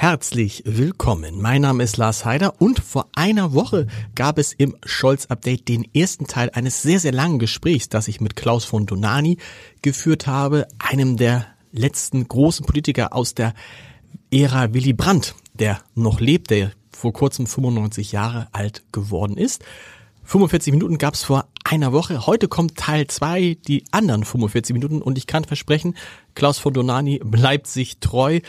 Herzlich willkommen. Mein Name ist Lars Heider und vor einer Woche gab es im Scholz-Update den ersten Teil eines sehr, sehr langen Gesprächs, das ich mit Klaus von Donani geführt habe, einem der letzten großen Politiker aus der Ära Willy Brandt, der noch lebt, der vor kurzem 95 Jahre alt geworden ist. 45 Minuten gab es vor einer Woche. Heute kommt Teil 2, die anderen 45 Minuten und ich kann versprechen, Klaus von Donani bleibt sich treu.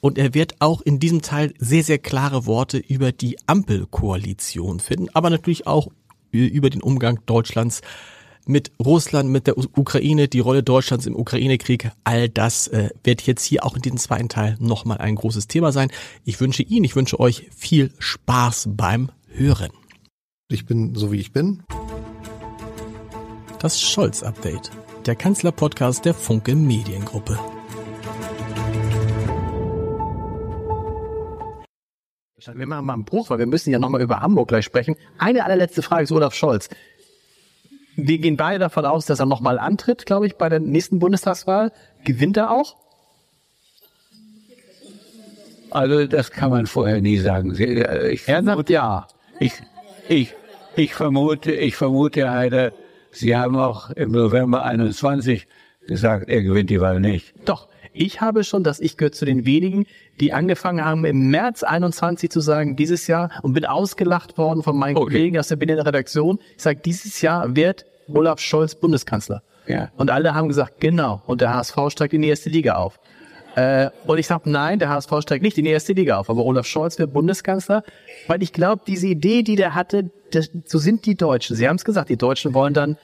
Und er wird auch in diesem Teil sehr, sehr klare Worte über die Ampelkoalition finden, aber natürlich auch über den Umgang Deutschlands mit Russland, mit der Ukraine, die Rolle Deutschlands im Ukraine-Krieg, all das äh, wird jetzt hier auch in diesem zweiten Teil nochmal ein großes Thema sein. Ich wünsche Ihnen, ich wünsche euch viel Spaß beim Hören. Ich bin so wie ich bin. Das Scholz-Update, der Kanzler-Podcast der Funke Mediengruppe. Wir machen mal einen Bruch, weil wir müssen ja nochmal über Hamburg gleich sprechen. Eine allerletzte Frage ist Olaf Scholz. Wir gehen beide davon aus, dass er nochmal antritt, glaube ich, bei der nächsten Bundestagswahl. Gewinnt er auch? Also das kann man vorher nie sagen. Äh, ich er sagt ja. Ich, ich, ich vermute, ich vermute, Herr Heider, Sie haben auch im November 21 gesagt, er gewinnt die Wahl nicht. Doch. Ich habe schon, dass ich gehöre zu den wenigen, die angefangen haben, im März 21 zu sagen, dieses Jahr, und bin ausgelacht worden von meinen okay. Kollegen aus der Berliner Redaktion. Ich sage, dieses Jahr wird Olaf Scholz Bundeskanzler. Ja. Und alle haben gesagt, genau. Und der HSV steigt in die erste Liga auf. Äh, und ich sage, nein, der HSV steigt nicht in die erste Liga auf. Aber Olaf Scholz wird Bundeskanzler, weil ich glaube, diese Idee, die der hatte, das, so sind die Deutschen. Sie haben es gesagt, die Deutschen wollen dann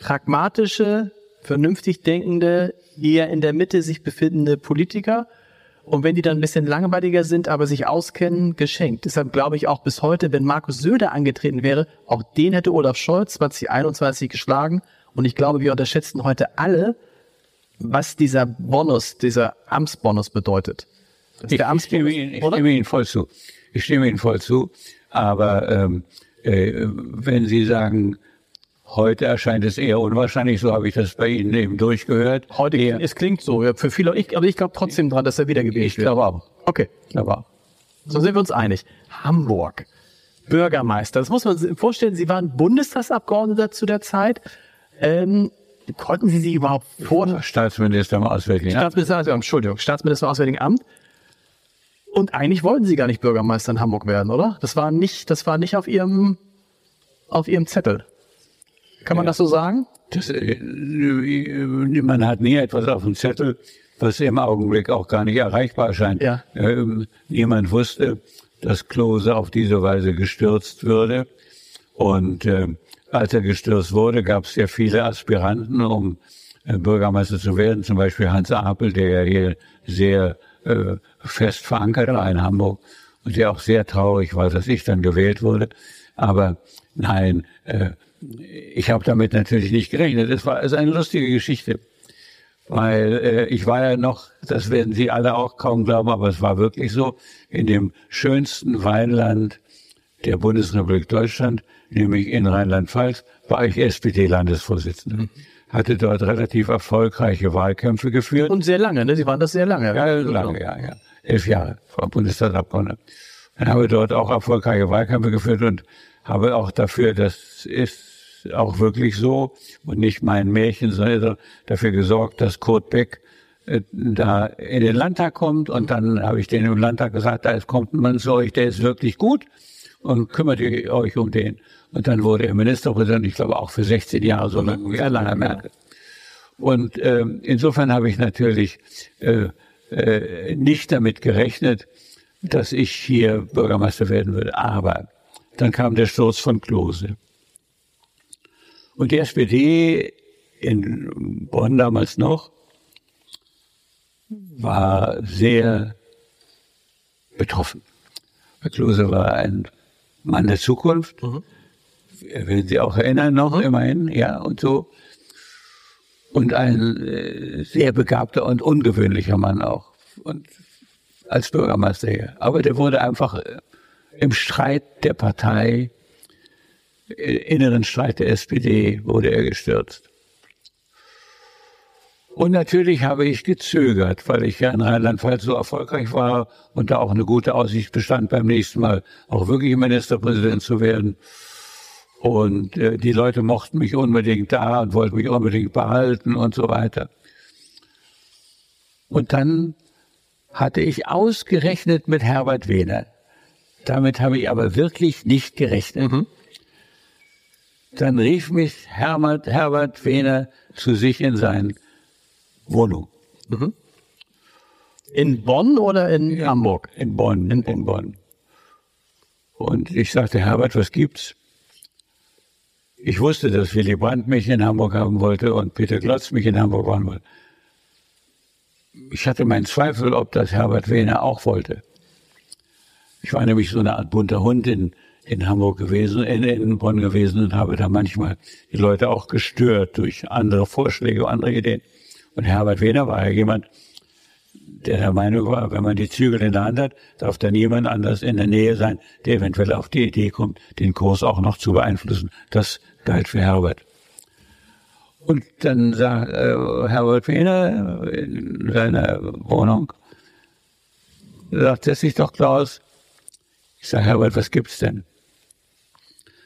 pragmatische, vernünftig denkende, eher in der Mitte sich befindende Politiker. Und wenn die dann ein bisschen langweiliger sind, aber sich auskennen, geschenkt. Deshalb glaube ich auch bis heute, wenn Markus Söder angetreten wäre, auch den hätte Olaf Scholz 2021 geschlagen. Und ich glaube, wir unterschätzen heute alle, was dieser Bonus, dieser Amtsbonus bedeutet. Ich, ich, stimme Ihnen, ich stimme Ihnen voll zu. Ich stimme Ihnen voll zu. Aber ähm, äh, wenn Sie sagen, Heute erscheint es eher unwahrscheinlich, so habe ich das bei Ihnen eben durchgehört. Heute, eher, es klingt so, ja, für viele, ich, aber ich glaube trotzdem dran, dass er wieder gewählt ich wird. Ich glaube auch. Okay. Auch. So sind wir uns einig. Hamburg. Bürgermeister. Das muss man sich vorstellen. Sie waren Bundestagsabgeordneter zu der Zeit. Ähm, konnten Sie sich überhaupt vor... Staatsminister im Auswärtigen Amt. Staatsminister, also, Entschuldigung, Staatsminister im Auswärtigen Amt. Und eigentlich wollten Sie gar nicht Bürgermeister in Hamburg werden, oder? Das war nicht, das war nicht auf Ihrem, auf Ihrem Zettel. Kann man das so sagen? Das, äh, man hat nie etwas auf dem Zettel, was im Augenblick auch gar nicht erreichbar erscheint. Ja. Ähm, niemand wusste, dass Klose auf diese Weise gestürzt würde. Und äh, als er gestürzt wurde, gab es ja viele Aspiranten, um äh, Bürgermeister zu werden. Zum Beispiel Hans Apel, der ja hier sehr äh, fest verankert war in Hamburg und der auch sehr traurig war, dass ich dann gewählt wurde. Aber nein, äh, ich habe damit natürlich nicht gerechnet. Es war also eine lustige Geschichte, weil äh, ich war ja noch, das werden Sie alle auch kaum glauben, aber es war wirklich so, in dem schönsten Weinland der Bundesrepublik Deutschland, nämlich in Rheinland-Pfalz, war ich SPD-Landesvorsitzender. Mhm. Hatte dort relativ erfolgreiche Wahlkämpfe geführt. Und sehr lange, ne? Sie waren das sehr lange. Ja, lange, ja, ja. Elf Jahre, Frau Bundestagsabgeordnete. Dann habe dort auch erfolgreiche Wahlkämpfe geführt und habe auch dafür, das ist auch wirklich so und nicht mein Märchen, sondern dafür gesorgt, dass Kurt Beck äh, da in den Landtag kommt und dann habe ich den im Landtag gesagt, da kommt man zu euch, der ist wirklich gut und kümmert ihr euch um den. Und dann wurde er Ministerpräsident, ich glaube auch für 16 Jahre, so lange wie Erlanger Merkel. Und äh, insofern habe ich natürlich äh, äh, nicht damit gerechnet, dass ich hier Bürgermeister werden würde. Aber dann kam der Sturz von Klose. Und die SPD in Bonn damals noch war sehr betroffen. Herr Klose war ein Mann der Zukunft. Mhm. Werden Sie auch erinnern noch, mhm. immerhin, ja, und so. Und ein äh, sehr begabter und ungewöhnlicher Mann auch. Und als Bürgermeister hier. Aber der wurde einfach äh, im Streit der Partei inneren Streit der SPD wurde er gestürzt. Und natürlich habe ich gezögert, weil ich ja in Rheinland-Pfalz so erfolgreich war und da auch eine gute Aussicht bestand, beim nächsten Mal auch wirklich Ministerpräsident zu werden. Und äh, die Leute mochten mich unbedingt da und wollten mich unbedingt behalten und so weiter. Und dann hatte ich ausgerechnet mit Herbert Wehner. Damit habe ich aber wirklich nicht gerechnet. Mhm. Dann rief mich Herbert, Herbert Wehner zu sich in sein Wohnung. Mhm. In Bonn oder in ja, Hamburg? In Bonn, in, in Bonn. Und ich sagte, Herbert, was gibt's? Ich wusste, dass Willy Brandt mich in Hamburg haben wollte und Peter Glotz mich in Hamburg haben wollte. Ich hatte meinen Zweifel, ob das Herbert Wehner auch wollte. Ich war nämlich so eine Art bunter Hund in, in Hamburg gewesen, in, in Bonn gewesen und habe da manchmal die Leute auch gestört durch andere Vorschläge, andere Ideen. Und Herbert Wehner war ja jemand, der der Meinung war, wenn man die Zügel in der Hand hat, darf da niemand anders in der Nähe sein, der eventuell auf die Idee kommt, den Kurs auch noch zu beeinflussen. Das galt für Herbert. Und dann sagt äh, Herbert Wehner in seiner Wohnung, sagt, setz dich doch, Klaus. Ich sage, Herbert, was gibt's denn?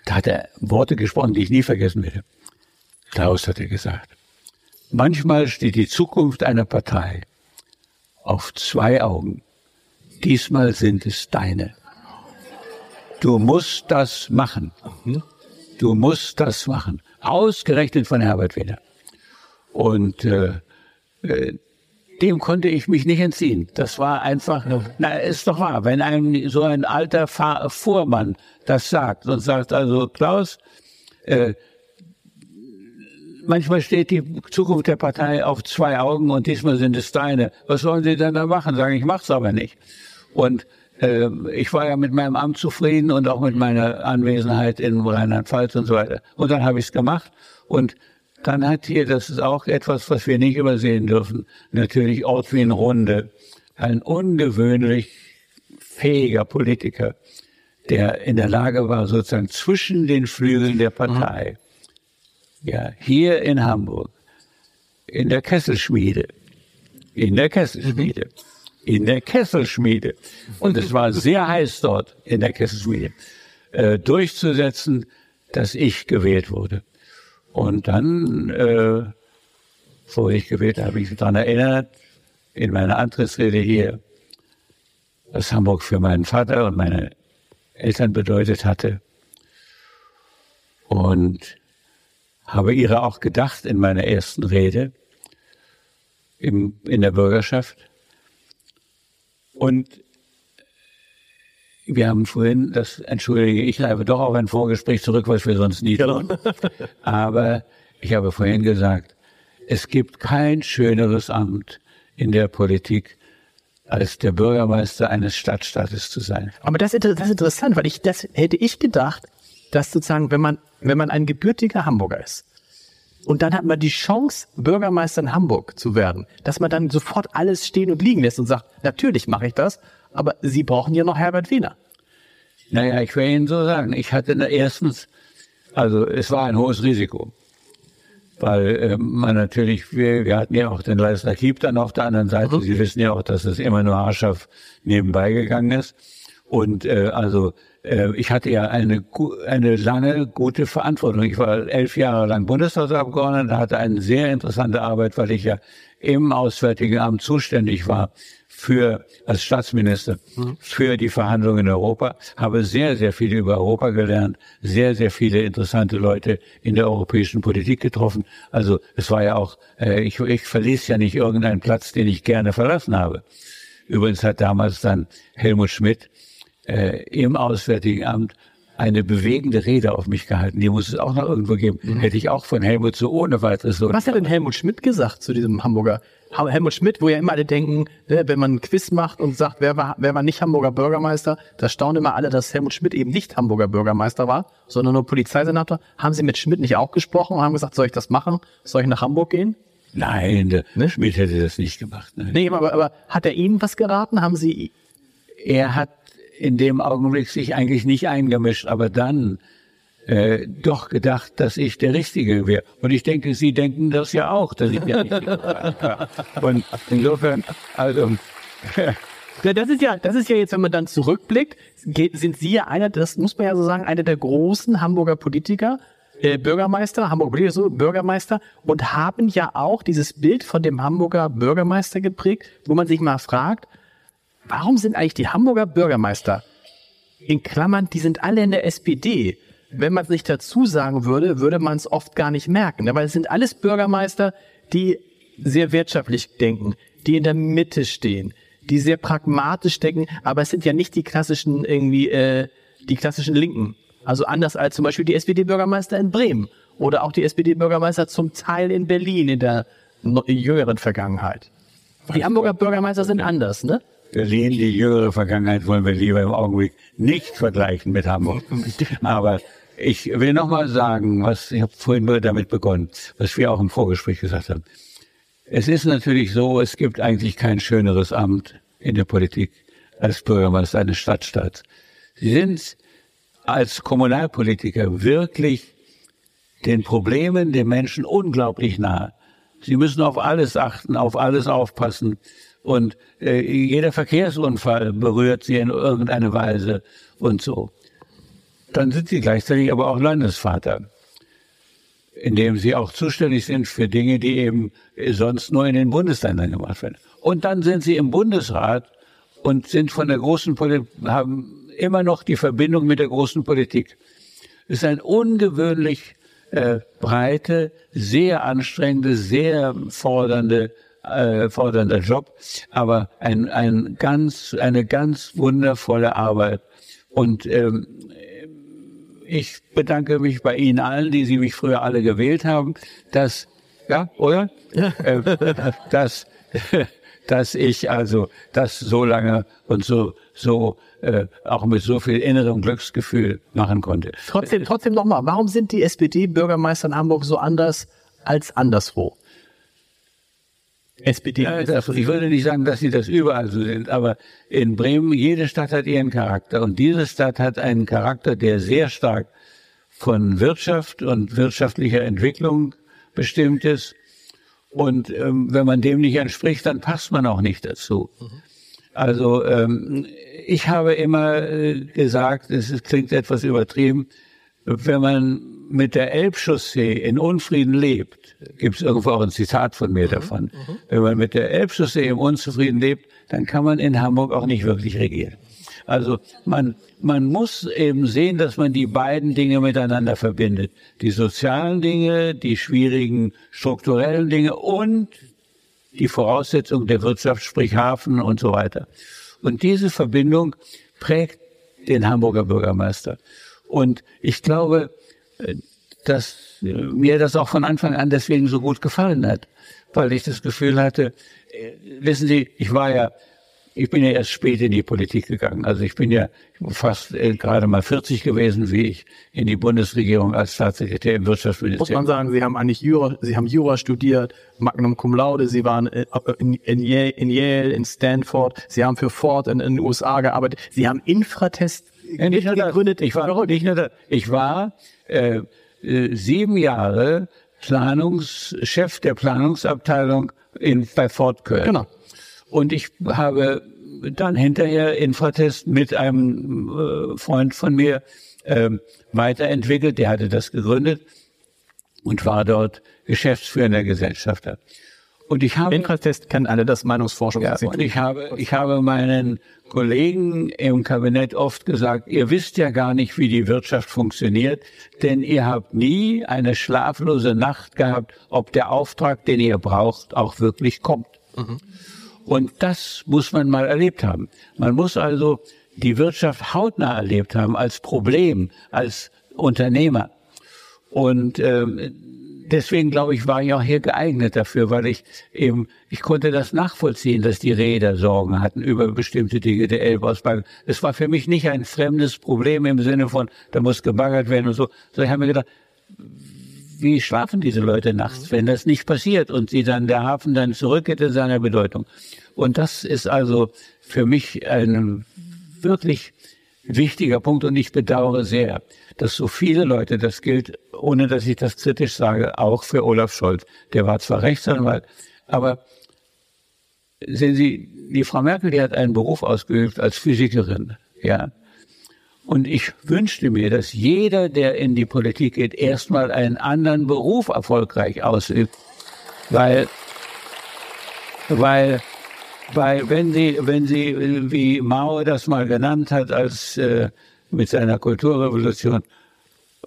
Da hat er Worte gesprochen, die ich nie vergessen werde. Klaus hat er gesagt. Manchmal steht die Zukunft einer Partei auf zwei Augen. Diesmal sind es deine. Du musst das machen. Du musst das machen. Ausgerechnet von Herbert Wehner. Und äh, äh, dem konnte ich mich nicht entziehen. Das war einfach, na, ist doch wahr, wenn ein so ein alter Fahr Vormann das sagt und sagt also, Klaus, äh, manchmal steht die Zukunft der Partei auf zwei Augen und diesmal sind es deine. Was sollen sie denn da machen? Sagen, ich mach's aber nicht. Und äh, ich war ja mit meinem Amt zufrieden und auch mit meiner Anwesenheit in Rheinland-Pfalz und so weiter. Und dann habe ich es gemacht. Und dann hat hier, das ist auch etwas, was wir nicht übersehen dürfen, natürlich Ortwin Runde, ein ungewöhnlich fähiger Politiker, der in der Lage war, sozusagen zwischen den Flügeln der Partei ja, hier in Hamburg, in der Kesselschmiede, in der Kesselschmiede, in der Kesselschmiede, und es war sehr heiß dort in der Kesselschmiede, äh, durchzusetzen, dass ich gewählt wurde. Und dann, äh, wo ich gewählt habe, ich mich daran erinnert, in meiner Antrittsrede hier, was Hamburg für meinen Vater und meine Eltern bedeutet hatte. Und habe ihre auch gedacht in meiner ersten Rede im, in der Bürgerschaft. Und wir haben vorhin, das entschuldige ich, habe doch auf ein Vorgespräch zurück, was wir sonst nie tun. Aber ich habe vorhin gesagt, es gibt kein schöneres Amt in der Politik, als der Bürgermeister eines Stadtstaates zu sein. Aber das, das ist interessant, weil ich das hätte ich gedacht, dass sozusagen, wenn man, wenn man ein gebürtiger Hamburger ist und dann hat man die Chance, Bürgermeister in Hamburg zu werden, dass man dann sofort alles stehen und liegen lässt und sagt, natürlich mache ich das, aber Sie brauchen ja noch Herbert Wiener. Naja, ich will Ihnen so sagen, ich hatte erstens, also es war ein hohes Risiko, weil äh, man natürlich, wir, wir hatten ja auch den Leisner Kiep dann auf der anderen Seite. Mhm. Sie wissen ja auch, dass es immer nur haarscharf nebenbei gegangen ist. Und äh, also ich hatte ja eine, eine lange, gute Verantwortung. Ich war elf Jahre lang Bundestagsabgeordneter, hatte eine sehr interessante Arbeit, weil ich ja im Auswärtigen Amt zuständig war für, als Staatsminister, mhm. für die Verhandlungen in Europa, habe sehr, sehr viel über Europa gelernt, sehr, sehr viele interessante Leute in der europäischen Politik getroffen. Also es war ja auch, äh, ich, ich verließ ja nicht irgendeinen Platz, den ich gerne verlassen habe. Übrigens hat damals dann Helmut Schmidt äh, im Auswärtigen Amt eine bewegende Rede auf mich gehalten. Die muss es auch noch irgendwo geben. Mhm. Hätte ich auch von Helmut so ohne weiteres so. Was hat denn Helmut Schmidt gesagt zu diesem Hamburger? Helmut Schmidt, wo ja immer alle denken, ne, wenn man ein Quiz macht und sagt, wer war, wer war nicht Hamburger Bürgermeister, da staunen immer alle, dass Helmut Schmidt eben nicht Hamburger Bürgermeister war, sondern nur Polizeisenator. Haben Sie mit Schmidt nicht auch gesprochen und haben gesagt, soll ich das machen? Soll ich nach Hamburg gehen? Nein, der ne? Schmidt hätte das nicht gemacht. Nein. Nee, aber, aber hat er Ihnen was geraten? Haben Sie? Er hat in dem Augenblick sich eigentlich nicht eingemischt, aber dann äh, doch gedacht, dass ich der Richtige wäre. Und ich denke, Sie denken das ja auch, dass ich der Richtige war. Und insofern, also. Ja, das ist ja, das ist ja jetzt, wenn man dann zurückblickt, sind Sie ja einer, das muss man ja so sagen, einer der großen Hamburger Politiker, äh, Bürgermeister, Hamburger Bürgermeister und haben ja auch dieses Bild von dem Hamburger Bürgermeister geprägt, wo man sich mal fragt, warum sind eigentlich die Hamburger Bürgermeister in Klammern, die sind alle in der SPD. Wenn man es nicht dazu sagen würde, würde man es oft gar nicht merken. Weil es sind alles Bürgermeister, die sehr wirtschaftlich denken, die in der Mitte stehen, die sehr pragmatisch denken, aber es sind ja nicht die klassischen irgendwie äh, die klassischen Linken. Also anders als zum Beispiel die SPD-Bürgermeister in Bremen oder auch die SPD-Bürgermeister zum Teil in Berlin in der jüngeren Vergangenheit. Die Hamburger Bürgermeister sind anders, ne? Berlin, die jüngere Vergangenheit wollen wir lieber im Augenblick nicht vergleichen mit Hamburg. Aber ich will nochmal sagen, was ich habe vorhin nur damit begonnen, was wir auch im Vorgespräch gesagt haben. Es ist natürlich so, es gibt eigentlich kein schöneres Amt in der Politik als Bürgermeister eines Stadtstaats. Sie sind als Kommunalpolitiker wirklich den Problemen der Menschen unglaublich nahe. Sie müssen auf alles achten, auf alles aufpassen. Und äh, jeder Verkehrsunfall berührt sie in irgendeiner Weise und so. Dann sind sie gleichzeitig aber auch Landesvater indem sie auch zuständig sind für Dinge, die eben sonst nur in den Bundesländern gemacht werden. Und dann sind sie im Bundesrat und sind von der großen Politik, haben immer noch die Verbindung mit der großen Politik. Es ist ein ungewöhnlich äh, breite, sehr anstrengende, sehr fordernde, äh, fordernder Job, aber ein, ein ganz, eine ganz wundervolle Arbeit. Und ähm, ich bedanke mich bei Ihnen allen, die Sie mich früher alle gewählt haben, dass, ja, oder? Ja. Äh, dass, dass ich also das so lange und so, so äh, auch mit so viel innerem Glücksgefühl machen konnte. Trotzdem, trotzdem nochmal, warum sind die SPD-Bürgermeister in Hamburg so anders als anderswo? SPD. Ja, das, ich würde nicht sagen, dass sie das überall so sind, aber in Bremen, jede Stadt hat ihren Charakter und diese Stadt hat einen Charakter, der sehr stark von Wirtschaft und wirtschaftlicher Entwicklung bestimmt ist. Und ähm, wenn man dem nicht entspricht, dann passt man auch nicht dazu. Also ähm, ich habe immer äh, gesagt, es klingt etwas übertrieben, wenn man mit der Elbchaussee in Unfrieden lebt, gibt es irgendwo auch ein Zitat von mir mhm. davon, mhm. wenn man mit der Elbchaussee im Unzufrieden lebt, dann kann man in Hamburg auch nicht wirklich regieren. Also man, man muss eben sehen, dass man die beiden Dinge miteinander verbindet. Die sozialen Dinge, die schwierigen strukturellen Dinge und die Voraussetzung der Wirtschaft, sprich Hafen und so weiter. Und diese Verbindung prägt den Hamburger Bürgermeister. Und ich glaube, dass mir das auch von Anfang an deswegen so gut gefallen hat, weil ich das Gefühl hatte, äh, wissen Sie, ich war ja, ich bin ja erst spät in die Politik gegangen. Also ich bin ja fast äh, gerade mal 40 gewesen, wie ich in die Bundesregierung als Staatssekretär im Wirtschaftsministerium. Muss man sagen, Sie haben eigentlich Jura, Sie haben Jura studiert, Magnum Cum Laude, Sie waren in, in, Yale, in Yale, in Stanford, Sie haben für Ford in, in den USA gearbeitet, Sie haben Infratest ja, nicht nur gegründet. Ich war, nicht nur das, ich war äh, äh, sieben Jahre Planungschef der Planungsabteilung in, bei Ford Köln. Genau. Und ich habe dann hinterher Infratest mit einem äh, Freund von mir äh, weiterentwickelt. Der hatte das gegründet und war dort geschäftsführender Gesellschafter. Und ich habe Infratest kennen alle das Meinungsforschung. Ja, und ich habe ich habe meinen Kollegen im Kabinett oft gesagt, ihr wisst ja gar nicht, wie die Wirtschaft funktioniert, denn ihr habt nie eine schlaflose Nacht gehabt, ob der Auftrag, den ihr braucht, auch wirklich kommt. Mhm. Und das muss man mal erlebt haben. Man muss also die Wirtschaft hautnah erlebt haben als Problem, als Unternehmer. Und ähm, deswegen glaube ich, war ich auch hier geeignet dafür, weil ich eben, ich konnte das nachvollziehen, dass die Räder Sorgen hatten über bestimmte Dinge der Elbausbau. Es war für mich nicht ein fremdes Problem im Sinne von, da muss gebaggert werden und so, sondern ich habe mir gedacht, wie schlafen diese Leute nachts, wenn das nicht passiert und sie dann der Hafen dann zurückgeht in seiner Bedeutung. Und das ist also für mich ein wirklich wichtiger Punkt und ich bedauere sehr, dass so viele Leute, das gilt, ohne dass ich das kritisch sage, auch für Olaf Scholz. Der war zwar Rechtsanwalt, aber sehen Sie, die Frau Merkel, die hat einen Beruf ausgeübt als Physikerin, ja. Und ich wünschte mir, dass jeder, der in die Politik geht, erstmal einen anderen Beruf erfolgreich ausübt. Weil, weil, weil wenn Sie, wenn Sie, wie Mao das mal genannt hat, als äh, mit seiner Kulturrevolution,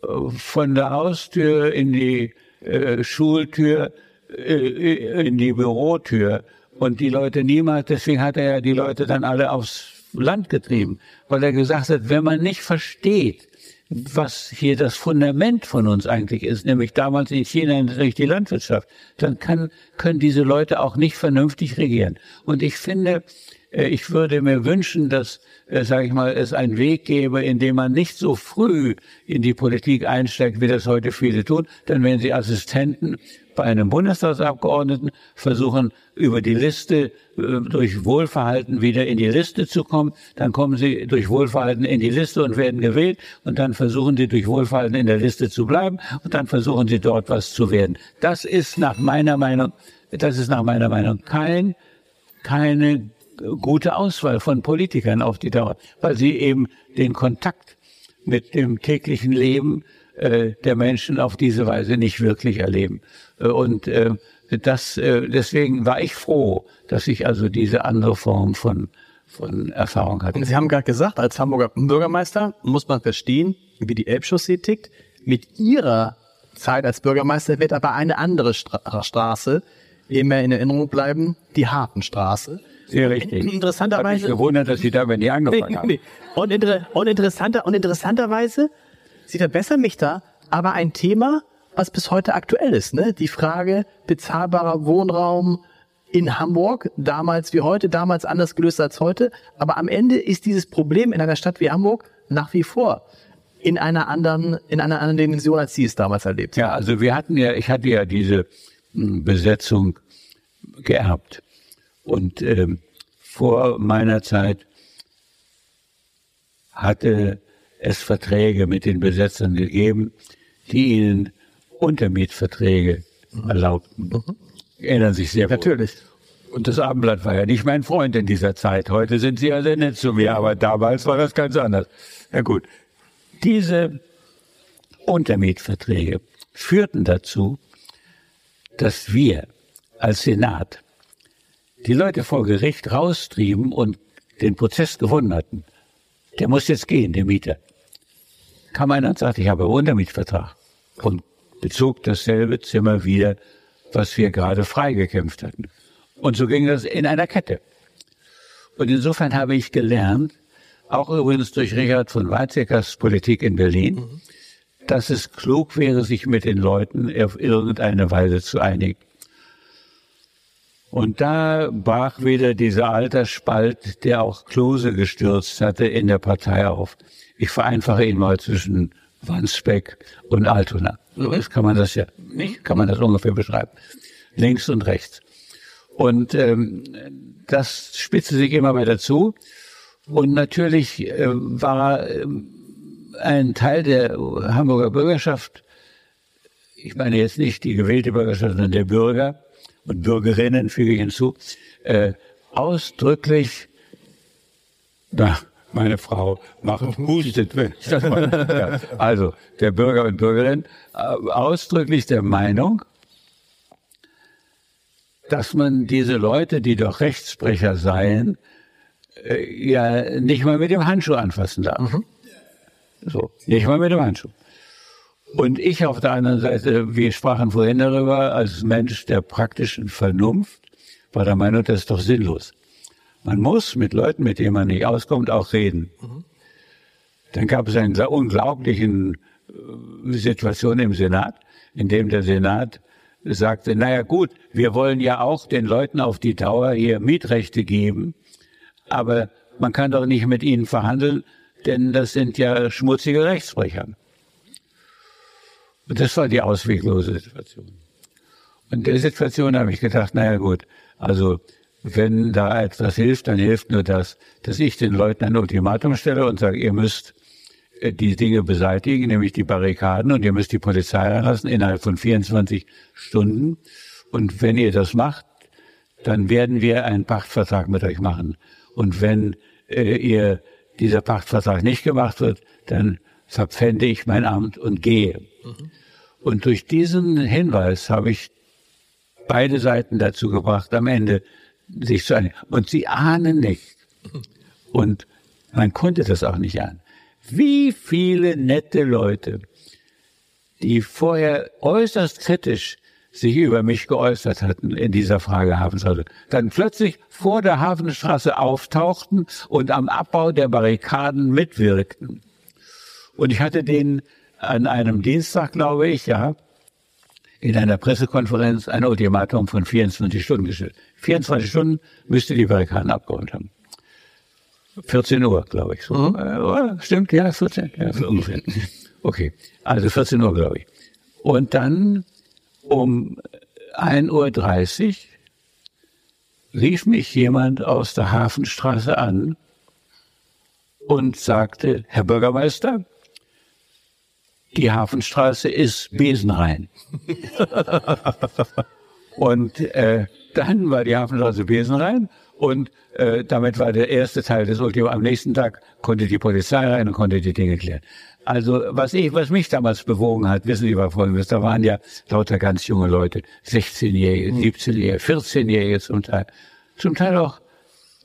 äh, von der Haustür in die äh, Schultür, äh, in die Bürotür. Und die Leute niemals, deswegen hat er ja die Leute dann alle aufs Land getrieben, weil er gesagt hat, wenn man nicht versteht, was hier das Fundament von uns eigentlich ist, nämlich damals in China durch die Landwirtschaft, dann kann, können diese Leute auch nicht vernünftig regieren. Und ich finde, ich würde mir wünschen, dass, äh, sage ich mal, es einen Weg gäbe, in dem man nicht so früh in die Politik einsteigt, wie das heute viele tun. Denn wenn Sie Assistenten bei einem Bundestagsabgeordneten versuchen, über die Liste, äh, durch Wohlverhalten wieder in die Liste zu kommen, dann kommen Sie durch Wohlverhalten in die Liste und werden gewählt und dann versuchen Sie durch Wohlverhalten in der Liste zu bleiben und dann versuchen Sie dort was zu werden. Das ist nach meiner Meinung, das ist nach meiner Meinung kein, keine gute Auswahl von Politikern auf die Dauer, weil sie eben den Kontakt mit dem täglichen Leben äh, der Menschen auf diese Weise nicht wirklich erleben. Äh, und äh, das, äh, deswegen war ich froh, dass ich also diese andere Form von, von Erfahrung hatte. Sie haben gerade gesagt, als Hamburger Bürgermeister muss man verstehen, wie die Elbchaussee tickt. Mit Ihrer Zeit als Bürgermeister wird aber eine andere Stra Straße immer in Erinnerung bleiben, die Hartenstraße. Sehr richtig. Interessanterweise. Ich gewundert, dass Sie damit nie angefangen haben. Nee. Und, inter und, interessanter, und interessanterweise, Sie verbessern mich da, aber ein Thema, was bis heute aktuell ist, ne? Die Frage bezahlbarer Wohnraum in Hamburg, damals wie heute, damals anders gelöst als heute. Aber am Ende ist dieses Problem in einer Stadt wie Hamburg nach wie vor in einer anderen, in einer anderen Dimension, als Sie es damals erlebt Ja, also wir hatten ja, ich hatte ja diese Besetzung geerbt. Und ähm, vor meiner Zeit hatte es Verträge mit den Besetzern gegeben, die ihnen Untermietverträge mhm. erlaubten. Mhm. Erinnern sich sehr Natürlich. Wohl. Und das Abendblatt war ja nicht mein Freund in dieser Zeit. Heute sind sie ja sehr nett zu mir, aber damals war das ganz anders. Ja gut. Diese Untermietverträge führten dazu, dass wir als Senat die Leute vor Gericht raustrieben und den Prozess gewonnen hatten. Der muss jetzt gehen, der Mieter. Kam einer und sagte, ich habe einen Untermietvertrag und bezog dasselbe Zimmer wieder, was wir gerade freigekämpft hatten. Und so ging das in einer Kette. Und insofern habe ich gelernt, auch übrigens durch Richard von Weizsäckers Politik in Berlin, mhm. Dass es klug wäre, sich mit den Leuten auf irgendeine Weise zu einigen. Und da brach wieder dieser Altersspalt, der auch Klose gestürzt hatte, in der Partei auf. Ich vereinfache ihn mal zwischen Wandsbeck und Altona. So ist, kann man das ja nicht, kann man das ungefähr beschreiben. Links und rechts. Und ähm, das spitzte sich immer weiter zu. Und natürlich äh, war äh, ein Teil der Hamburger Bürgerschaft, ich meine jetzt nicht die gewählte Bürgerschaft, sondern der Bürger, und Bürgerinnen, füge ich hinzu, äh, ausdrücklich, na, meine Frau macht hustet, wenn ich das mal, ja, also der Bürger und Bürgerin äh, ausdrücklich der Meinung, dass man diese Leute, die doch Rechtsbrecher seien, äh, ja nicht mal mit dem Handschuh anfassen darf. Mhm. So, nicht mal mit dem Handschuh. Und ich auf der anderen Seite, wir sprachen vorhin darüber, als Mensch der praktischen Vernunft, war der Meinung, das ist doch sinnlos. Man muss mit Leuten, mit denen man nicht auskommt, auch reden. Dann gab es eine unglaublichen äh, Situation im Senat, in dem der Senat sagte, naja gut, wir wollen ja auch den Leuten auf die Dauer hier Mietrechte geben, aber man kann doch nicht mit ihnen verhandeln, denn das sind ja schmutzige Rechtsbrecher. Und das war die ausweglose Situation. Und in der Situation habe ich gedacht, naja gut, also wenn da etwas hilft, dann hilft nur das, dass ich den Leuten ein Ultimatum stelle und sage, ihr müsst äh, die Dinge beseitigen, nämlich die Barrikaden und ihr müsst die Polizei reinlassen innerhalb von 24 Stunden. Und wenn ihr das macht, dann werden wir einen Pachtvertrag mit euch machen. Und wenn äh, ihr dieser Pachtvertrag nicht gemacht wird, dann verpfände ich mein Amt und gehe. Mhm. Und durch diesen Hinweis habe ich beide Seiten dazu gebracht, am Ende sich zu einigen. Und sie ahnen nicht. Und man konnte das auch nicht ahnen. Wie viele nette Leute, die vorher äußerst kritisch sich über mich geäußert hatten in dieser Frage Hafenstraße, dann plötzlich vor der Hafenstraße auftauchten und am Abbau der Barrikaden mitwirkten. Und ich hatte denen an einem Dienstag, glaube ich, ja, in einer Pressekonferenz ein Ultimatum von 24 Stunden gestellt. 24 Stunden müsste die Barrikaden abgeräumt haben. 14 Uhr, glaube ich. So. Mhm. Äh, stimmt, ja, 14, ja, ungefähr. Okay, also 14 Uhr, glaube ich. Und dann um 1.30 Uhr rief mich jemand aus der Hafenstraße an und sagte, Herr Bürgermeister, die Hafenstraße ist besenrein. und äh, dann war die Hafenstraße besenrein und äh, damit war der erste Teil des Ultima. Am nächsten Tag konnte die Polizei rein und konnte die Dinge klären. Also was ich, was mich damals bewogen hat, wissen Sie war folgendes, da waren ja lauter ganz junge Leute, 16-Jährige, 17-Jährige, 14-Jährige zum Teil. Zum Teil auch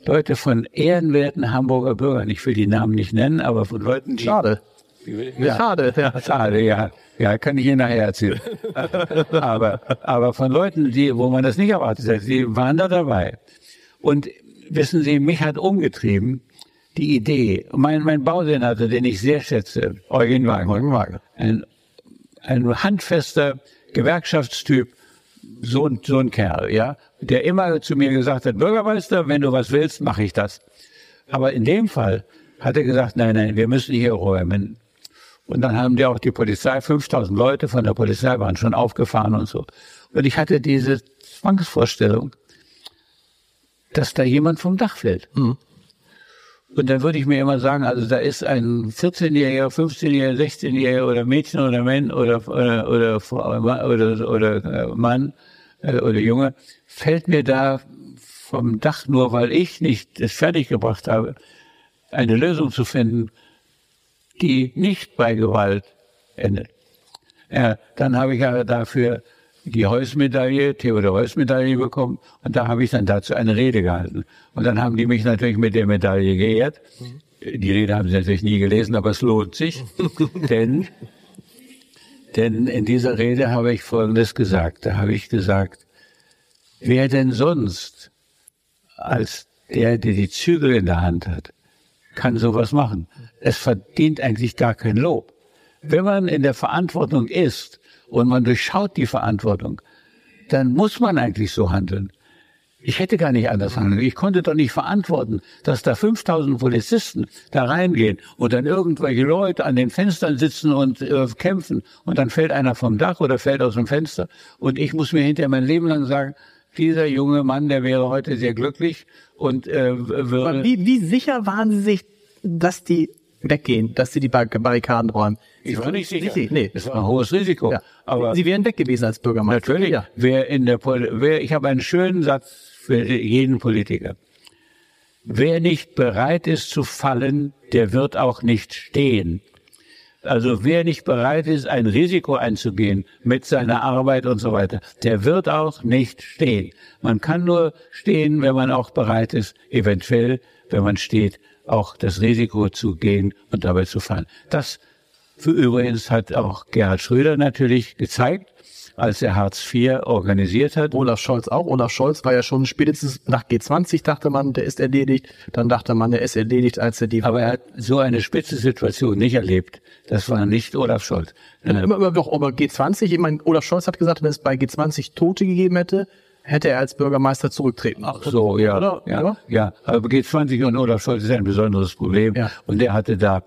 Leute von ehrenwerten Hamburger Bürgern. Ich will die Namen nicht nennen, aber von Leuten, die... Schade. Ja, schade, ja. Schade, ja. Ja, kann ich Ihnen nachher erzählen. aber, aber von Leuten, die, wo man das nicht erwartet hat, die waren da dabei. Und wissen Sie, mich hat umgetrieben, die Idee, mein, mein Bausenator, den ich sehr schätze, Eugen Wagner, Eugen Wagner ein, ein handfester Gewerkschaftstyp, so ein, so ein Kerl, ja, der immer zu mir gesagt hat, Bürgermeister, wenn du was willst, mache ich das. Aber in dem Fall hat er gesagt, nein, nein, wir müssen hier räumen. Und dann haben die auch die Polizei, 5000 Leute von der Polizei waren schon aufgefahren und so. Und ich hatte diese Zwangsvorstellung, dass da jemand vom Dach fällt. Mhm. Und dann würde ich mir immer sagen, also da ist ein 14-Jähriger, 15-Jähriger, 16-Jähriger oder Mädchen oder Mann oder, oder, oder, oder, oder äh, Mann äh, oder Junge, fällt mir da vom Dach nur, weil ich nicht es fertiggebracht habe, eine Lösung zu finden, die nicht bei Gewalt endet. Ja, dann habe ich ja dafür die Heuss-Medaille, Theodor Heuss-Medaille bekommen und da habe ich dann dazu eine Rede gehalten. Und dann haben die mich natürlich mit der Medaille geehrt. Die Rede haben sie natürlich nie gelesen, aber es lohnt sich, denn, denn in dieser Rede habe ich Folgendes gesagt. Da habe ich gesagt, wer denn sonst als der, der die Zügel in der Hand hat, kann sowas machen. Es verdient eigentlich gar kein Lob. Wenn man in der Verantwortung ist und man durchschaut die Verantwortung, dann muss man eigentlich so handeln. Ich hätte gar nicht anders handeln. Ich konnte doch nicht verantworten, dass da 5000 Polizisten da reingehen und dann irgendwelche Leute an den Fenstern sitzen und äh, kämpfen und dann fällt einer vom Dach oder fällt aus dem Fenster und ich muss mir hinterher mein Leben lang sagen, dieser junge Mann, der wäre heute sehr glücklich und äh, würde. Wie, wie sicher waren Sie sich, dass die weggehen, dass Sie die Barrikaden räumen? Ich war nicht sicher. Nicht, nee. Das war ein hohes Risiko. Ja. Aber Sie wären weg gewesen als Bürgermeister. Natürlich. Ja. Wer in der Pol wer, ich habe einen schönen Satz für jeden Politiker. Wer nicht bereit ist zu fallen, der wird auch nicht stehen. Also wer nicht bereit ist, ein Risiko einzugehen mit seiner Arbeit und so weiter, der wird auch nicht stehen. Man kann nur stehen, wenn man auch bereit ist, eventuell, wenn man steht, auch das Risiko zu gehen und dabei zu fallen. Das für übrigens hat auch Gerhard Schröder natürlich gezeigt, als er Hartz IV organisiert hat. Olaf Scholz auch. Olaf Scholz war ja schon spätestens nach G20 dachte man, der ist erledigt. Dann dachte man, der ist erledigt, als er die. Aber er hat so eine spitze Situation nicht erlebt. Das war nicht Olaf Scholz. Ja, immer, immer doch, aber G20, ich meine, Olaf Scholz hat gesagt, wenn es bei G20 Tote gegeben hätte, hätte er als Bürgermeister zurücktreten. Ach so, ja. Oder? Ja, ja. Aber G20 und Olaf Scholz ist ein besonderes Problem. Ja. Und er hatte da,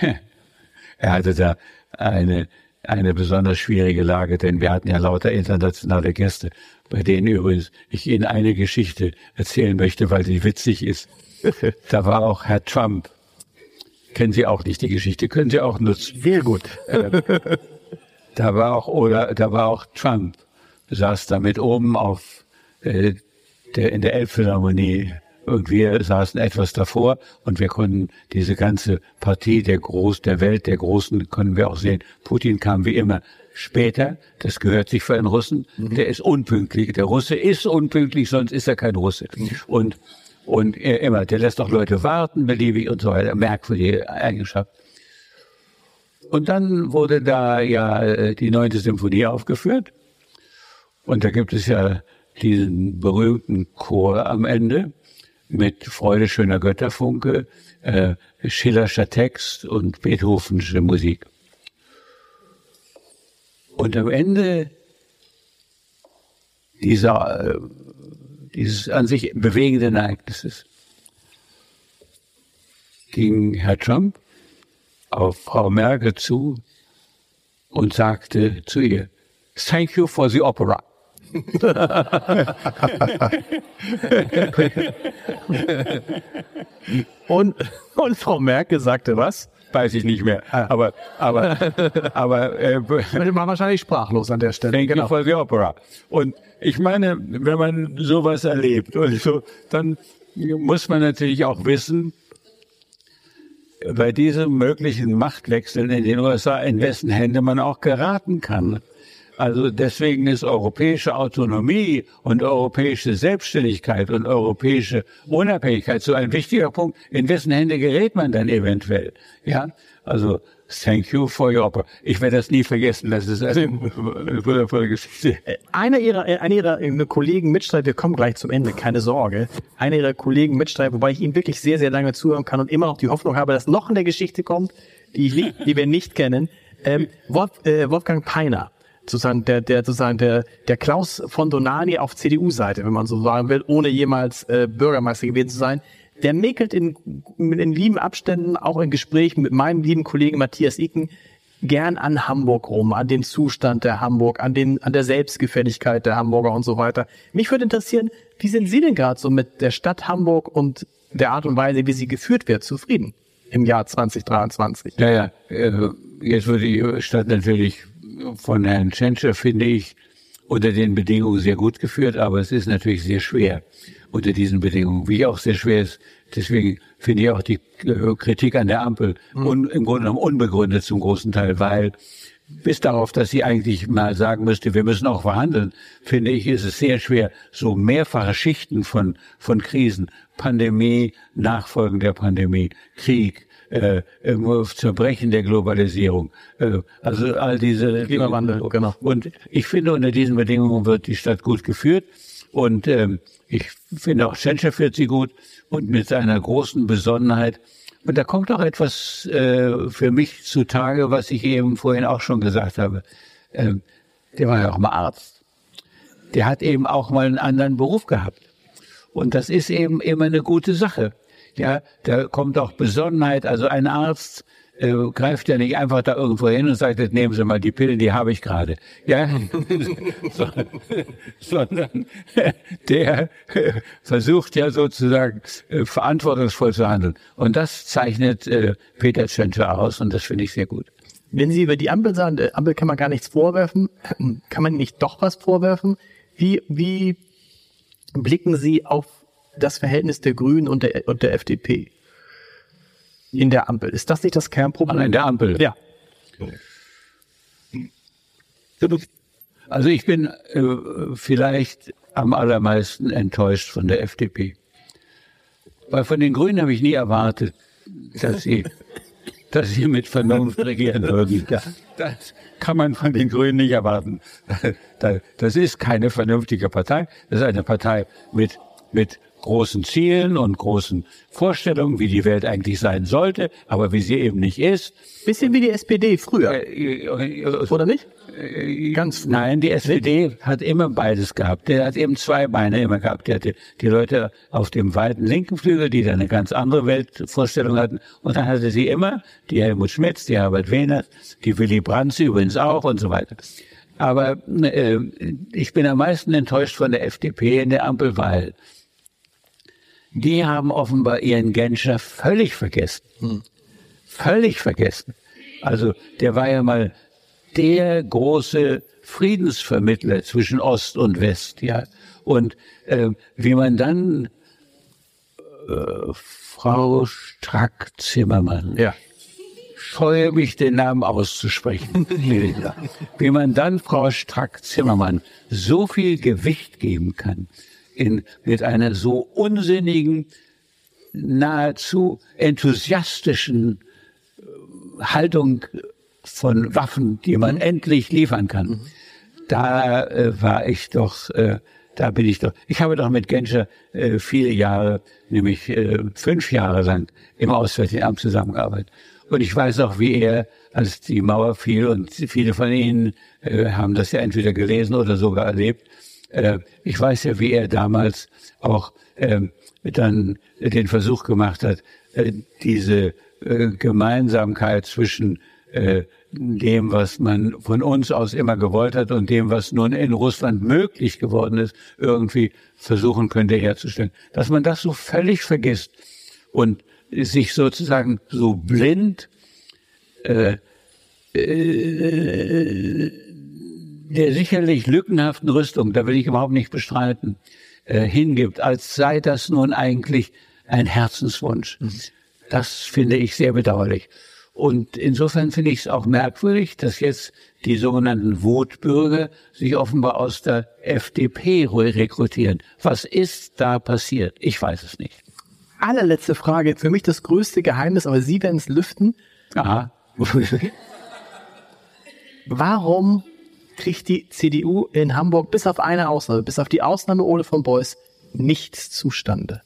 er hatte da eine eine besonders schwierige Lage, denn wir hatten ja lauter internationale Gäste, bei denen übrigens ich Ihnen eine Geschichte erzählen möchte, weil sie witzig ist. Da war auch Herr Trump. Kennen Sie auch nicht die Geschichte, können Sie auch nutzen. Sehr gut. Äh, da war auch, oder da war auch Trump, saß da mit oben auf äh, der, in der Elbphilharmonie und wir saßen etwas davor und wir konnten diese ganze Partie der Groß, der Welt, der Großen, können wir auch sehen. Putin kam wie immer später. Das gehört sich für einen Russen. Mhm. Der ist unpünktlich. Der Russe ist unpünktlich, sonst ist er kein Russe. Mhm. Und, und immer, der lässt auch Leute warten, beliebig und so weiter. Merkwürdige Eigenschaft. Und dann wurde da ja äh, die neunte Symphonie aufgeführt. Und da gibt es ja diesen berühmten Chor am Ende mit Freude schöner Götterfunke, äh, Schillerscher Text und Beethovensche Musik. Und am Ende dieser, äh, dieses an sich bewegenden Ereignisses ging Herr Trump auf Frau Merkel zu und sagte zu ihr, Thank you for the opera. und, und Frau Merkel sagte was? Weiß ich nicht mehr. Ah. Aber, aber, aber, äh, war wahrscheinlich sprachlos an der Stelle. Denke genau. for the Opera. Und ich meine, wenn man sowas erlebt und so, dann muss man natürlich auch wissen, bei diesem möglichen Machtwechsel in den USA, in wessen Hände man auch geraten kann. Also deswegen ist europäische Autonomie und europäische Selbstständigkeit und europäische Unabhängigkeit so ein wichtiger Punkt. In wessen Hände gerät man dann eventuell? Ja, also Thank you for your opera. Ich werde das nie vergessen. Das ist eine wundervolle Geschichte. Einer ihrer, einer ihrer äh, Kollegen Mitstreiter, wir kommen gleich zum Ende, keine Sorge. Einer ihrer Kollegen Mitstreiter, wobei ich ihm wirklich sehr, sehr lange zuhören kann und immer noch die Hoffnung habe, dass noch in der Geschichte kommt, die, ich die wir nicht kennen. Ähm, Wolf, äh, Wolfgang Peiner sozusagen der, der, sozusagen der, der Klaus von Donani auf CDU-Seite, wenn man so sagen will, ohne jemals äh, Bürgermeister gewesen zu sein, der mäkelt in, in lieben Abständen, auch in Gesprächen mit meinem lieben Kollegen Matthias Icken, gern an Hamburg rum, an den Zustand der Hamburg, an den, an der Selbstgefälligkeit der Hamburger und so weiter. Mich würde interessieren, wie sind Sie denn gerade so mit der Stadt Hamburg und der Art und Weise, wie sie geführt wird, zufrieden im Jahr 2023? Ja, ja, äh, jetzt wird die Stadt natürlich von Herrn Tschentscher, finde ich, unter den Bedingungen sehr gut geführt, aber es ist natürlich sehr schwer unter diesen Bedingungen, wie auch sehr schwer ist. Deswegen finde ich auch die äh, Kritik an der Ampel mhm. un, im Grunde genommen unbegründet zum großen Teil, weil bis darauf, dass sie eigentlich mal sagen müsste, wir müssen auch verhandeln, finde ich, ist es sehr schwer, so mehrfache Schichten von, von Krisen, Pandemie, Nachfolgen der Pandemie, Krieg, äh, Zerbrechen der Globalisierung. Äh, also all diese Klimawandel, genau. Und ich finde, unter diesen Bedingungen wird die Stadt gut geführt. Und ähm, ich finde auch Tschentscher führt sie gut und mit seiner großen Besonnenheit. Und da kommt auch etwas äh, für mich zutage, was ich eben vorhin auch schon gesagt habe. Ähm, der war ja auch mal Arzt. Der hat eben auch mal einen anderen Beruf gehabt. Und das ist eben immer eine gute Sache. Ja, da kommt auch Besonnenheit. Also ein Arzt äh, greift ja nicht einfach da irgendwo hin und sagt, nehmen Sie mal die Pillen, die habe ich gerade. Ja, sondern der äh, versucht ja sozusagen äh, verantwortungsvoll zu handeln. Und das zeichnet äh, Peter Tschentscher aus und das finde ich sehr gut. Wenn Sie über die Ampel sagen, der Ampel kann man gar nichts vorwerfen, kann man nicht doch was vorwerfen? Wie, wie blicken Sie auf das Verhältnis der Grünen und der, und der FDP in der Ampel. Ist das nicht das Kernproblem? In der Ampel? Ja. Also ich bin äh, vielleicht am allermeisten enttäuscht von der FDP. Weil von den Grünen habe ich nie erwartet, dass sie, dass sie mit Vernunft regieren würden. Das kann man von den Grünen nicht erwarten. Das ist keine vernünftige Partei. Das ist eine Partei mit, mit großen Zielen und großen Vorstellungen, wie die Welt eigentlich sein sollte, aber wie sie eben nicht ist. Bisschen wie die SPD früher. Äh, äh, Oder nicht? Äh, Ganz Nein, die SPD hat immer beides gehabt. Der hat eben zwei Beine immer gehabt. Der hatte die Leute auf dem weiten linken Flügel, die dann eine ganz andere Weltvorstellung hatten. Und dann hatte sie immer die Helmut Schmitz, die Herbert Wehner, die Willy Brandt übrigens auch und so weiter. Aber äh, ich bin am meisten enttäuscht von der FDP in der Ampel, weil die haben offenbar ihren Genscher völlig vergessen. Hm. Völlig vergessen. Also der war ja mal der große Friedensvermittler zwischen Ost und West, ja. Und äh, wie man dann äh, Frau Strack-Zimmermann, ja scheue mich, den Namen auszusprechen. Wie man dann Frau Strack-Zimmermann so viel Gewicht geben kann, in, mit einer so unsinnigen, nahezu enthusiastischen äh, Haltung von Waffen, die man mhm. endlich liefern kann. Mhm. Da äh, war ich doch, äh, da bin ich doch. Ich habe doch mit Genscher äh, viele Jahre, nämlich äh, fünf Jahre lang im Auswärtigen Amt zusammengearbeitet. Und ich weiß auch, wie er, als die Mauer fiel, und viele von Ihnen äh, haben das ja entweder gelesen oder sogar erlebt, äh, ich weiß ja, wie er damals auch äh, dann den Versuch gemacht hat, äh, diese äh, Gemeinsamkeit zwischen äh, dem, was man von uns aus immer gewollt hat und dem, was nun in Russland möglich geworden ist, irgendwie versuchen könnte herzustellen. Dass man das so völlig vergisst und sich sozusagen so blind äh, äh, der sicherlich lückenhaften Rüstung, da will ich überhaupt nicht bestreiten, äh, hingibt, als sei das nun eigentlich ein Herzenswunsch. Mhm. Das finde ich sehr bedauerlich. Und insofern finde ich es auch merkwürdig, dass jetzt die sogenannten Wutbürger sich offenbar aus der FDP rekrutieren. Was ist da passiert? Ich weiß es nicht allerletzte Frage, für mich das größte Geheimnis, aber Sie werden es lüften. Aha. Warum kriegt die CDU in Hamburg bis auf eine Ausnahme, bis auf die Ausnahme Ole von Beuys, nichts zustande?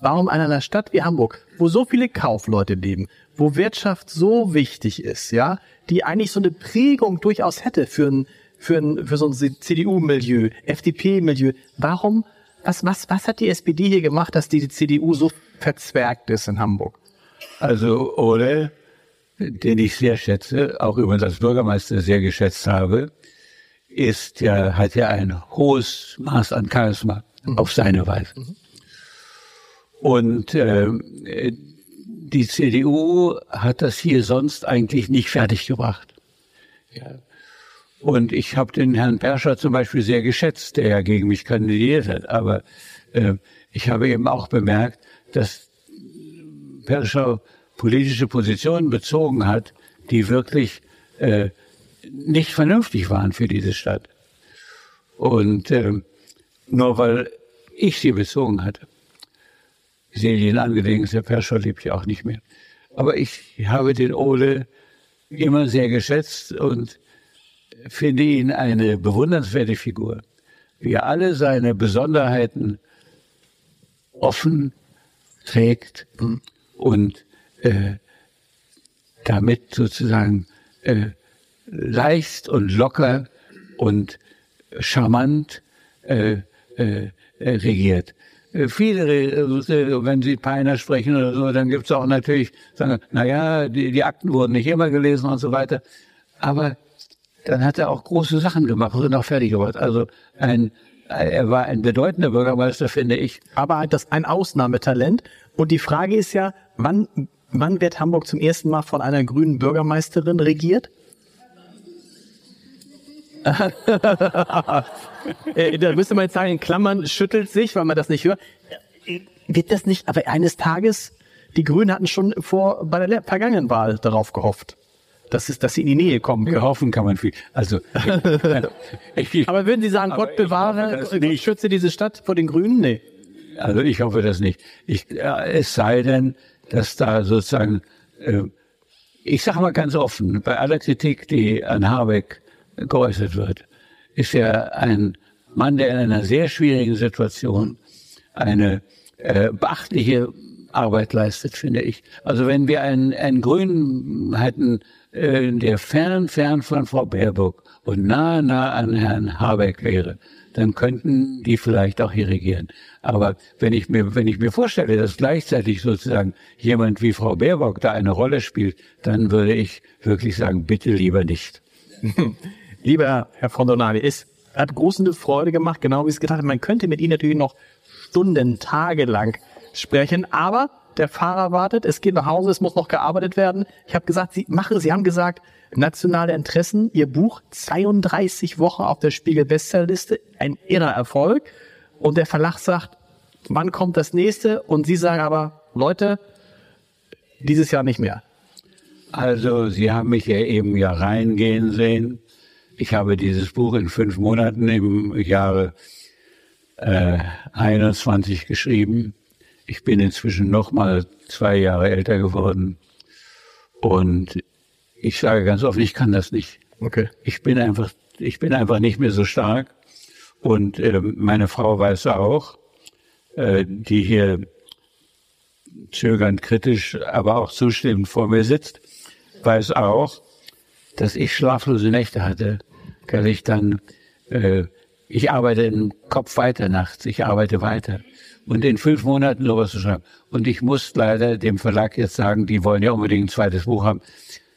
Warum in einer Stadt wie Hamburg, wo so viele Kaufleute leben, wo Wirtschaft so wichtig ist, ja, die eigentlich so eine Prägung durchaus hätte für ein, für ein, für so ein CDU-Milieu, FDP-Milieu, warum was, was, was hat die SPD hier gemacht, dass die CDU so verzwergt ist in Hamburg? Also Ole, den ich sehr schätze, auch übrigens als Bürgermeister sehr geschätzt habe, ist ja, hat ja ein hohes Maß an Charisma mhm. auf seine Weise. Mhm. Und äh, die CDU hat das hier sonst eigentlich nicht fertiggebracht. Ja. Und ich habe den Herrn Perscher zum Beispiel sehr geschätzt, der ja gegen mich kandidiert hat. Aber äh, ich habe eben auch bemerkt, dass Perscher politische Positionen bezogen hat, die wirklich äh, nicht vernünftig waren für diese Stadt. Und äh, nur weil ich sie bezogen hatte. Ich sehe ihn angelegen, der Perscher lebt ja auch nicht mehr. Aber ich habe den Ole immer sehr geschätzt und finde ihn eine bewundernswerte Figur, wie er alle seine Besonderheiten offen trägt und äh, damit sozusagen äh, leicht und locker und charmant äh, äh, regiert. Äh, viele, äh, wenn Sie Peiner sprechen oder so, dann gibt es auch natürlich, sagen, naja, die, die Akten wurden nicht immer gelesen und so weiter. Aber dann hat er auch große Sachen gemacht und auch fertig gemacht. Also ein, er war ein bedeutender Bürgermeister, finde ich. Aber das ein Ausnahmetalent. Und die Frage ist ja, wann, wann wird Hamburg zum ersten Mal von einer grünen Bürgermeisterin regiert? Äh, da müsste man jetzt sagen, in Klammern schüttelt sich, weil man das nicht hört. Wird das nicht, aber eines Tages, die Grünen hatten schon vor, bei der vergangenen Wahl darauf gehofft dass, es, dass sie in die Nähe kommen. Können. Hoffen kann man viel. Also, ich, aber würden Sie sagen, Gott bewahre, Gott nicht. schütze diese Stadt vor den Grünen? Nee. Also ich hoffe das nicht. Ich, äh, es sei denn, dass da sozusagen, äh, ich sage mal ganz offen, bei aller Kritik, die an Habeck geäußert wird, ist er ein Mann, der in einer sehr schwierigen Situation eine äh, beachtliche Arbeit leistet, finde ich. Also wenn wir einen, einen Grünen hätten, äh, der fern, fern von Frau Baerbock und nah, nah an Herrn Habeck wäre, dann könnten die vielleicht auch hier regieren. Aber wenn ich mir, wenn ich mir vorstelle, dass gleichzeitig sozusagen jemand wie Frau Baerbock da eine Rolle spielt, dann würde ich wirklich sagen, bitte lieber nicht. Lieber Herr von Donali, es hat große Freude gemacht, genau wie es gedacht hat. Man könnte mit Ihnen natürlich noch Stunden, Tage lang sprechen, aber der Fahrer wartet, es geht nach Hause, es muss noch gearbeitet werden. Ich habe gesagt, Sie machen, Sie haben gesagt, nationale Interessen, Ihr Buch 32 Wochen auf der Spiegel Bestsellerliste, ein irrer Erfolg. Und der Verlag sagt, wann kommt das nächste? Und Sie sagen aber, Leute, dieses Jahr nicht mehr. Also, Sie haben mich ja eben ja reingehen sehen. Ich habe dieses Buch in fünf Monaten im Jahre äh, 21 geschrieben. Ich bin inzwischen noch mal zwei Jahre älter geworden. Und ich sage ganz offen, ich kann das nicht. Okay. Ich bin einfach, ich bin einfach nicht mehr so stark. Und äh, meine Frau weiß auch, äh, die hier zögernd kritisch, aber auch zustimmend vor mir sitzt, weiß auch, dass ich schlaflose Nächte hatte, dass ich dann, äh, ich arbeite im Kopf weiter nachts, ich arbeite weiter. Und in fünf Monaten sowas zu schreiben. Und ich muss leider dem Verlag jetzt sagen, die wollen ja unbedingt ein zweites Buch haben,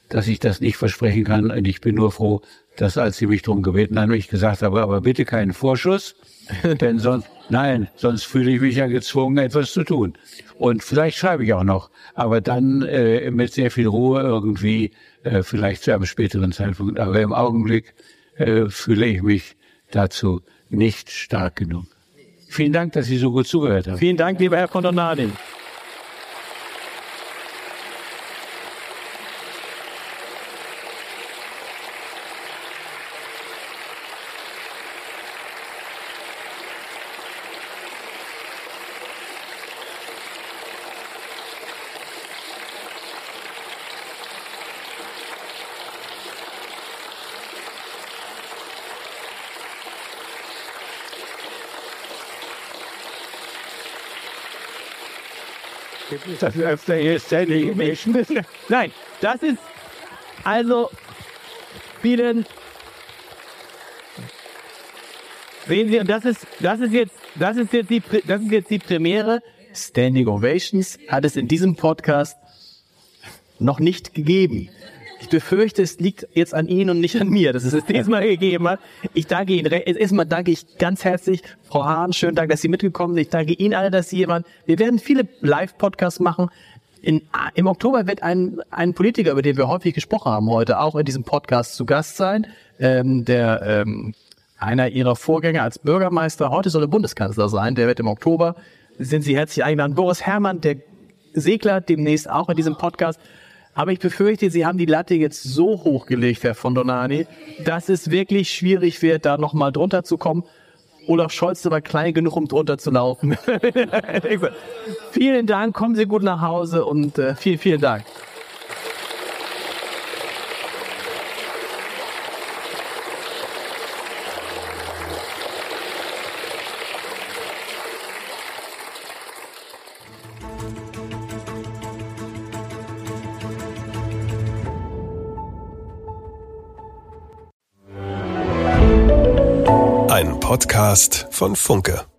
dass ich das nicht versprechen kann. Und ich bin nur froh, dass als sie mich darum gebeten haben, ich gesagt habe, aber bitte keinen Vorschuss, denn sonst, nein, sonst fühle ich mich ja gezwungen, etwas zu tun. Und vielleicht schreibe ich auch noch, aber dann äh, mit sehr viel Ruhe irgendwie, äh, vielleicht zu einem späteren Zeitpunkt. Aber im Augenblick äh, fühle ich mich dazu nicht stark genug. Vielen Dank, dass Sie so gut zugehört haben. Vielen Dank, lieber Herr Condonadi. Das öfter jetzt ständig Nein, das ist also vielen. Sehen Sie, und das ist, das ist jetzt, das ist jetzt die, das ist jetzt die Premiere. Standing Ovations hat es in diesem Podcast noch nicht gegeben. Ich befürchte, es liegt jetzt an Ihnen und nicht an mir, dass es es diesmal gegeben hat. Ich danke Ihnen. Erstmal danke ich ganz herzlich, Frau Hahn. Schönen Dank, dass Sie mitgekommen sind. Ich danke Ihnen alle, dass Sie jemand. Wir werden viele Live-Podcasts machen. In, Im Oktober wird ein, ein Politiker, über den wir häufig gesprochen haben heute, auch in diesem Podcast zu Gast sein. Ähm, der ähm, einer Ihrer Vorgänger als Bürgermeister, heute soll er Bundeskanzler sein, der wird im Oktober. Sind Sie herzlich eingeladen. Boris Herrmann, der Segler, demnächst auch in diesem Podcast. Aber ich befürchte, Sie haben die Latte jetzt so hochgelegt, Herr von Donani, dass es wirklich schwierig wird, da nochmal drunter zu kommen. Olaf Scholz aber klein genug, um drunter zu laufen. vielen Dank, kommen Sie gut nach Hause und äh, vielen, vielen Dank. Podcast von Funke.